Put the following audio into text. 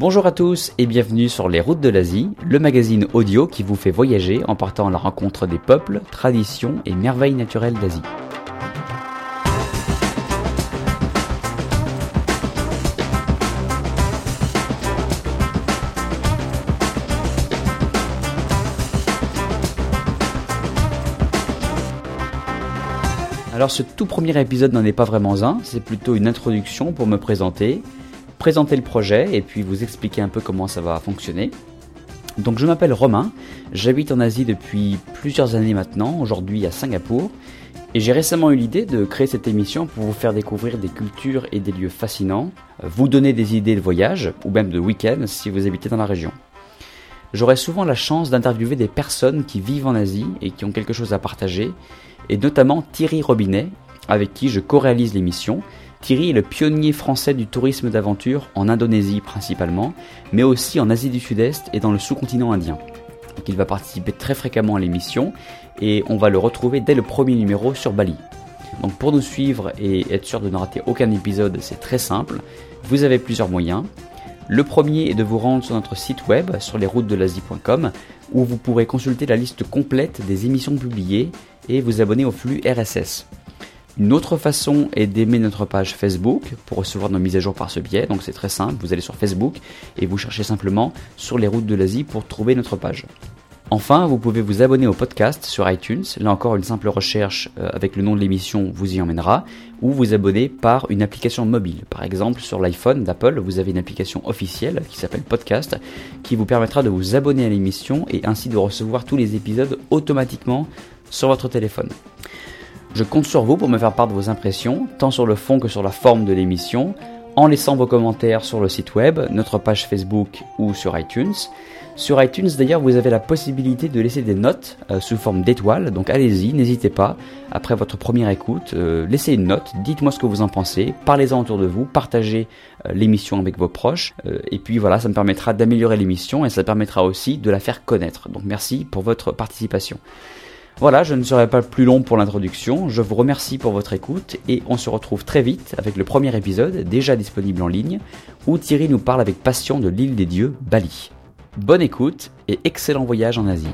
Bonjour à tous et bienvenue sur Les Routes de l'Asie, le magazine audio qui vous fait voyager en partant à la rencontre des peuples, traditions et merveilles naturelles d'Asie. Alors ce tout premier épisode n'en est pas vraiment un, c'est plutôt une introduction pour me présenter, présenter le projet et puis vous expliquer un peu comment ça va fonctionner. Donc je m'appelle Romain, j'habite en Asie depuis plusieurs années maintenant, aujourd'hui à Singapour, et j'ai récemment eu l'idée de créer cette émission pour vous faire découvrir des cultures et des lieux fascinants, vous donner des idées de voyage ou même de week-end si vous habitez dans la région. J'aurai souvent la chance d'interviewer des personnes qui vivent en Asie et qui ont quelque chose à partager, et notamment Thierry Robinet, avec qui je co-réalise l'émission. Thierry est le pionnier français du tourisme d'aventure en Indonésie principalement, mais aussi en Asie du Sud-Est et dans le sous-continent indien. Donc il va participer très fréquemment à l'émission et on va le retrouver dès le premier numéro sur Bali. Donc pour nous suivre et être sûr de ne rater aucun épisode, c'est très simple. Vous avez plusieurs moyens. Le premier est de vous rendre sur notre site web sur lesroutesdel'asie.com où vous pourrez consulter la liste complète des émissions publiées et vous abonner au flux RSS. Une autre façon est d'aimer notre page Facebook pour recevoir nos mises à jour par ce biais. Donc c'est très simple, vous allez sur Facebook et vous cherchez simplement sur les routes de l'Asie pour trouver notre page. Enfin, vous pouvez vous abonner au podcast sur iTunes. Là encore, une simple recherche euh, avec le nom de l'émission vous y emmènera. Ou vous abonner par une application mobile. Par exemple, sur l'iPhone d'Apple, vous avez une application officielle qui s'appelle Podcast qui vous permettra de vous abonner à l'émission et ainsi de recevoir tous les épisodes automatiquement sur votre téléphone. Je compte sur vous pour me faire part de vos impressions, tant sur le fond que sur la forme de l'émission, en laissant vos commentaires sur le site web, notre page Facebook ou sur iTunes. Sur iTunes d'ailleurs, vous avez la possibilité de laisser des notes euh, sous forme d'étoiles, donc allez-y, n'hésitez pas. Après votre première écoute, euh, laissez une note, dites-moi ce que vous en pensez, parlez-en autour de vous, partagez euh, l'émission avec vos proches, et puis voilà, ça me permettra d'améliorer l'émission et ça permettra aussi de la faire connaître. Donc merci pour votre participation. Voilà, je ne serai pas plus long pour l'introduction, je vous remercie pour votre écoute et on se retrouve très vite avec le premier épisode déjà disponible en ligne où Thierry nous parle avec passion de l'île des dieux, Bali. Bonne écoute et excellent voyage en Asie.